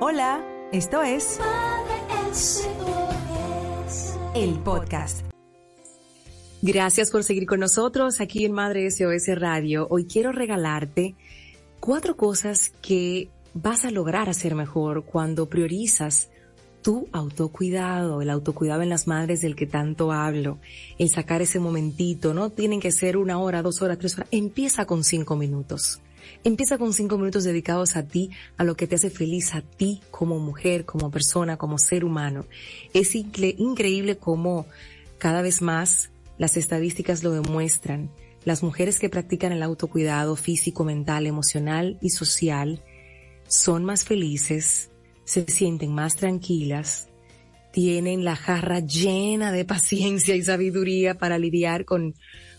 Hola, esto es el podcast. Gracias por seguir con nosotros aquí en Madre SOS Radio. Hoy quiero regalarte cuatro cosas que vas a lograr hacer mejor cuando priorizas tu autocuidado, el autocuidado en las madres del que tanto hablo, el sacar ese momentito, no tienen que ser una hora, dos horas, tres horas, empieza con cinco minutos. Empieza con cinco minutos dedicados a ti, a lo que te hace feliz a ti como mujer, como persona, como ser humano. Es increíble cómo cada vez más las estadísticas lo demuestran. Las mujeres que practican el autocuidado físico, mental, emocional y social son más felices, se sienten más tranquilas, tienen la jarra llena de paciencia y sabiduría para lidiar con,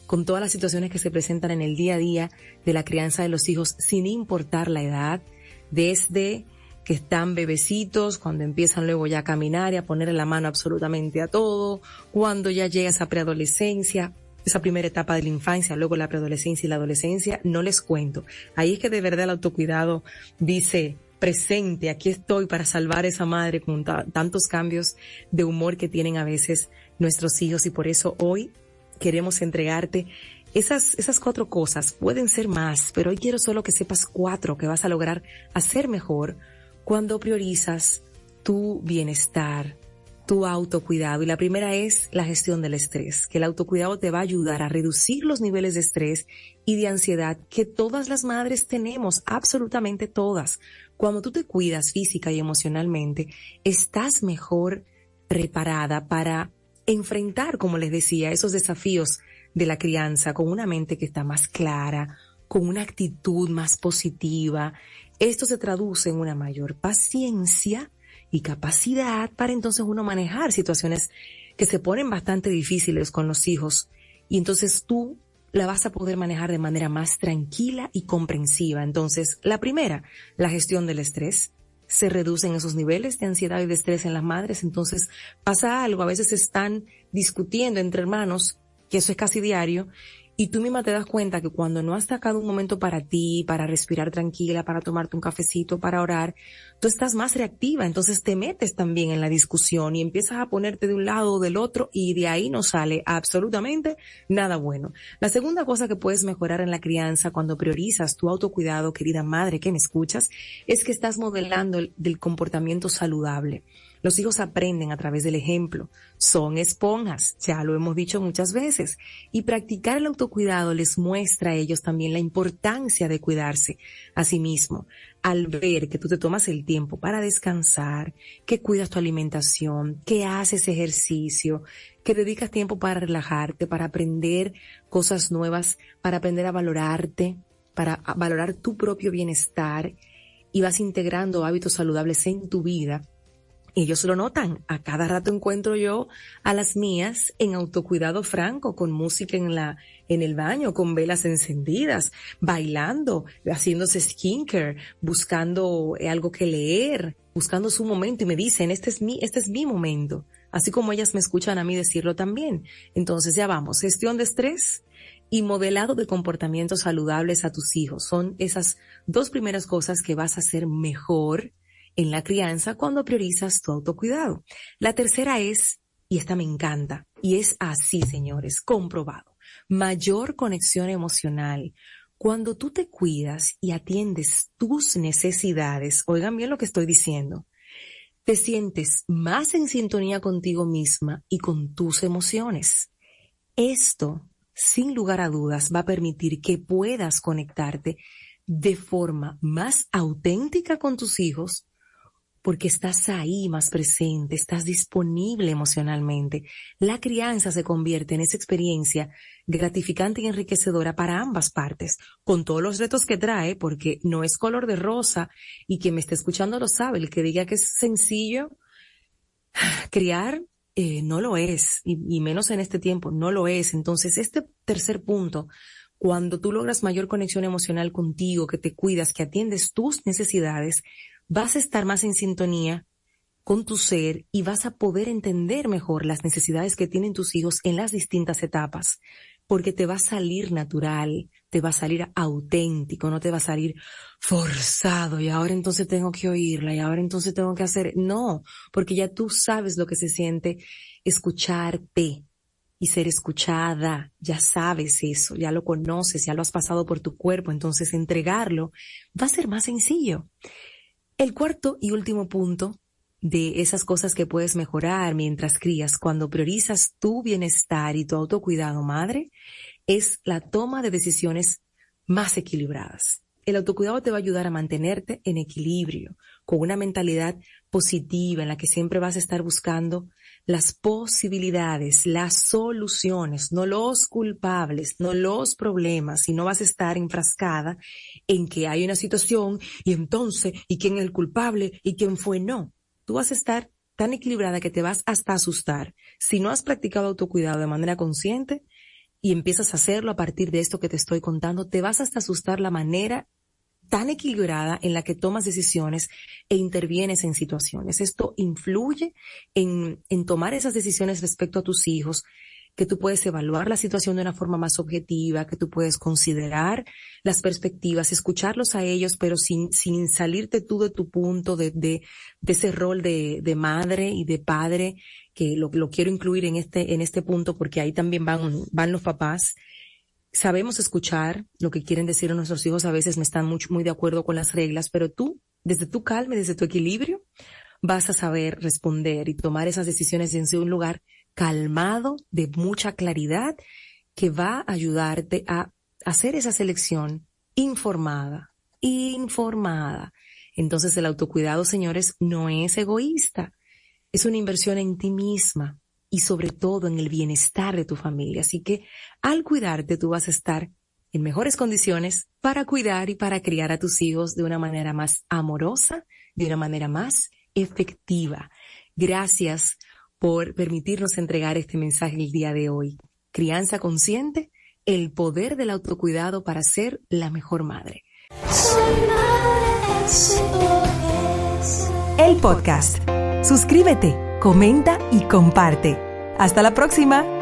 con todas las situaciones que se presentan en el día a día de la crianza de los hijos, sin importar la edad, desde que están bebecitos, cuando empiezan luego ya a caminar y a poner la mano absolutamente a todo, cuando ya llega esa preadolescencia, esa primera etapa de la infancia, luego la preadolescencia y la adolescencia, no les cuento. Ahí es que de verdad el autocuidado dice, presente, aquí estoy para salvar a esa madre con tantos cambios de humor que tienen a veces nuestros hijos y por eso hoy queremos entregarte esas, esas cuatro cosas. Pueden ser más, pero hoy quiero solo que sepas cuatro que vas a lograr hacer mejor cuando priorizas tu bienestar, tu autocuidado. Y la primera es la gestión del estrés, que el autocuidado te va a ayudar a reducir los niveles de estrés y de ansiedad que todas las madres tenemos, absolutamente todas. Cuando tú te cuidas física y emocionalmente, estás mejor preparada para enfrentar, como les decía, esos desafíos de la crianza con una mente que está más clara, con una actitud más positiva. Esto se traduce en una mayor paciencia, y capacidad para entonces uno manejar situaciones que se ponen bastante difíciles con los hijos y entonces tú la vas a poder manejar de manera más tranquila y comprensiva. Entonces, la primera, la gestión del estrés. Se reducen esos niveles de ansiedad y de estrés en las madres, entonces pasa algo, a veces están discutiendo entre hermanos, que eso es casi diario, y tú misma te das cuenta que cuando no has sacado un momento para ti, para respirar tranquila, para tomarte un cafecito, para orar, tú estás más reactiva, entonces te metes también en la discusión y empiezas a ponerte de un lado o del otro y de ahí no sale absolutamente nada bueno. La segunda cosa que puedes mejorar en la crianza cuando priorizas tu autocuidado, querida madre que me escuchas, es que estás modelando el, comportamiento saludable. Los hijos aprenden a través del ejemplo. Son esponjas, ya lo hemos dicho muchas veces. Y practicar el autocuidado les muestra a ellos también la importancia de cuidarse a sí mismo. Al ver que tú te tomas el tiempo para descansar, que cuidas tu alimentación, que haces ejercicio, que dedicas tiempo para relajarte, para aprender cosas nuevas, para aprender a valorarte, para valorar tu propio bienestar y vas integrando hábitos saludables en tu vida, ellos lo notan. A cada rato encuentro yo a las mías en autocuidado franco, con música en la, en el baño, con velas encendidas, bailando, haciéndose skincare, buscando algo que leer, buscando su momento y me dicen, este es mi, este es mi momento. Así como ellas me escuchan a mí decirlo también. Entonces ya vamos, gestión de estrés y modelado de comportamientos saludables a tus hijos. Son esas dos primeras cosas que vas a hacer mejor en la crianza cuando priorizas tu autocuidado. La tercera es, y esta me encanta, y es así, señores, comprobado, mayor conexión emocional. Cuando tú te cuidas y atiendes tus necesidades, oigan bien lo que estoy diciendo, te sientes más en sintonía contigo misma y con tus emociones. Esto, sin lugar a dudas, va a permitir que puedas conectarte de forma más auténtica con tus hijos porque estás ahí más presente, estás disponible emocionalmente. La crianza se convierte en esa experiencia gratificante y enriquecedora para ambas partes, con todos los retos que trae, porque no es color de rosa y quien me está escuchando lo sabe, el que diga que es sencillo, criar eh, no lo es, y menos en este tiempo, no lo es. Entonces, este tercer punto, cuando tú logras mayor conexión emocional contigo, que te cuidas, que atiendes tus necesidades, vas a estar más en sintonía con tu ser y vas a poder entender mejor las necesidades que tienen tus hijos en las distintas etapas, porque te va a salir natural te va a salir auténtico, no te va a salir forzado y ahora entonces tengo que oírla y ahora entonces tengo que hacer, no, porque ya tú sabes lo que se siente escucharte y ser escuchada, ya sabes eso, ya lo conoces, ya lo has pasado por tu cuerpo, entonces entregarlo va a ser más sencillo. El cuarto y último punto de esas cosas que puedes mejorar mientras crías cuando priorizas tu bienestar y tu autocuidado madre es la toma de decisiones más equilibradas. El autocuidado te va a ayudar a mantenerte en equilibrio, con una mentalidad positiva en la que siempre vas a estar buscando las posibilidades, las soluciones, no los culpables, no los problemas, y no vas a estar enfrascada en que hay una situación y entonces, ¿y quién es el culpable? ¿Y quién fue? No. Tú vas a estar tan equilibrada que te vas hasta asustar. Si no has practicado autocuidado de manera consciente y empiezas a hacerlo a partir de esto que te estoy contando, te vas hasta asustar la manera tan equilibrada en la que tomas decisiones e intervienes en situaciones. Esto influye en, en tomar esas decisiones respecto a tus hijos, que tú puedes evaluar la situación de una forma más objetiva, que tú puedes considerar las perspectivas, escucharlos a ellos, pero sin, sin salirte tú de tu punto, de, de, de ese rol de, de, madre y de padre, que lo, lo quiero incluir en este, en este punto porque ahí también van, van los papás sabemos escuchar lo que quieren decir nuestros hijos, a veces no están muy, muy de acuerdo con las reglas, pero tú, desde tu calma, desde tu equilibrio, vas a saber responder y tomar esas decisiones desde un lugar calmado, de mucha claridad, que va a ayudarte a hacer esa selección informada, informada. Entonces el autocuidado, señores, no es egoísta, es una inversión en ti misma, y sobre todo en el bienestar de tu familia. Así que al cuidarte tú vas a estar en mejores condiciones para cuidar y para criar a tus hijos de una manera más amorosa, de una manera más efectiva. Gracias por permitirnos entregar este mensaje el día de hoy. Crianza consciente, el poder del autocuidado para ser la mejor madre. El podcast. Suscríbete comenta y comparte. Hasta la próxima.